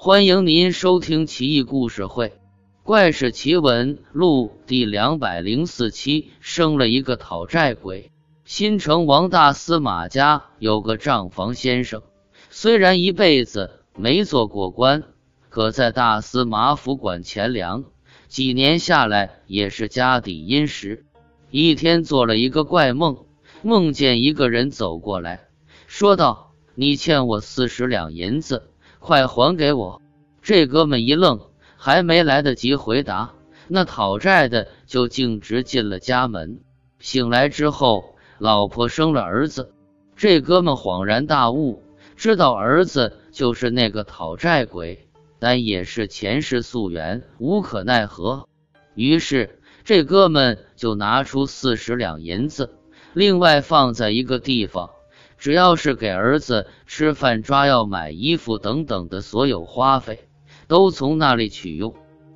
欢迎您收听《奇异故事会·怪事奇闻录》第两百零四期。生了一个讨债鬼。新城王大司马家有个账房先生，虽然一辈子没做过官，可在大司马府管钱粮，几年下来也是家底殷实。一天做了一个怪梦，梦见一个人走过来说道：“你欠我四十两银子。”快还给我！这哥们一愣，还没来得及回答，那讨债的就径直进了家门。醒来之后，老婆生了儿子，这哥们恍然大悟，知道儿子就是那个讨债鬼，但也是前世宿缘，无可奈何。于是，这哥们就拿出四十两银子，另外放在一个地方。只要是给儿子吃饭、抓药、买衣服等等的所有花费，都从那里取用。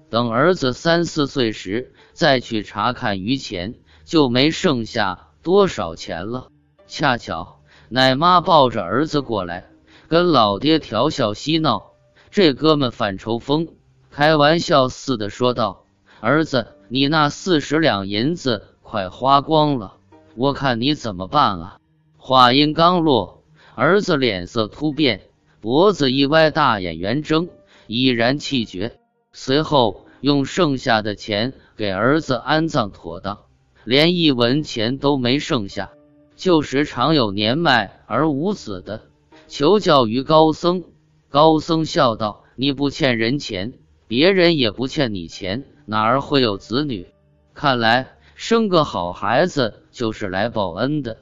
等儿子三四岁时，再去查看余钱，就没剩下多少钱了。恰巧奶妈抱着儿子过来，跟老爹调笑嬉闹。这哥们犯抽风，开玩笑似的说道：“儿子，你那四十两银子快花光了，我看你怎么办啊？”话音刚落，儿子脸色突变，脖子一歪，大眼圆睁，已然气绝。随后用剩下的钱给儿子安葬妥当，连一文钱都没剩下。旧时常有年迈而无子的，求教于高僧。高僧笑道：“你不欠人钱，别人也不欠你钱，哪儿会有子女？看来生个好孩子就是来报恩的。”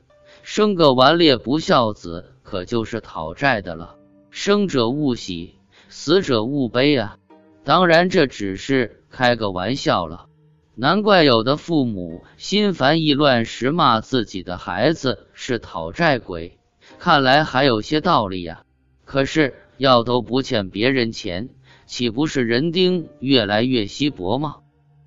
生个顽劣不孝子，可就是讨债的了。生者勿喜，死者勿悲啊！当然，这只是开个玩笑了。难怪有的父母心烦意乱时骂自己的孩子是讨债鬼，看来还有些道理呀。可是要都不欠别人钱，岂不是人丁越来越稀薄吗？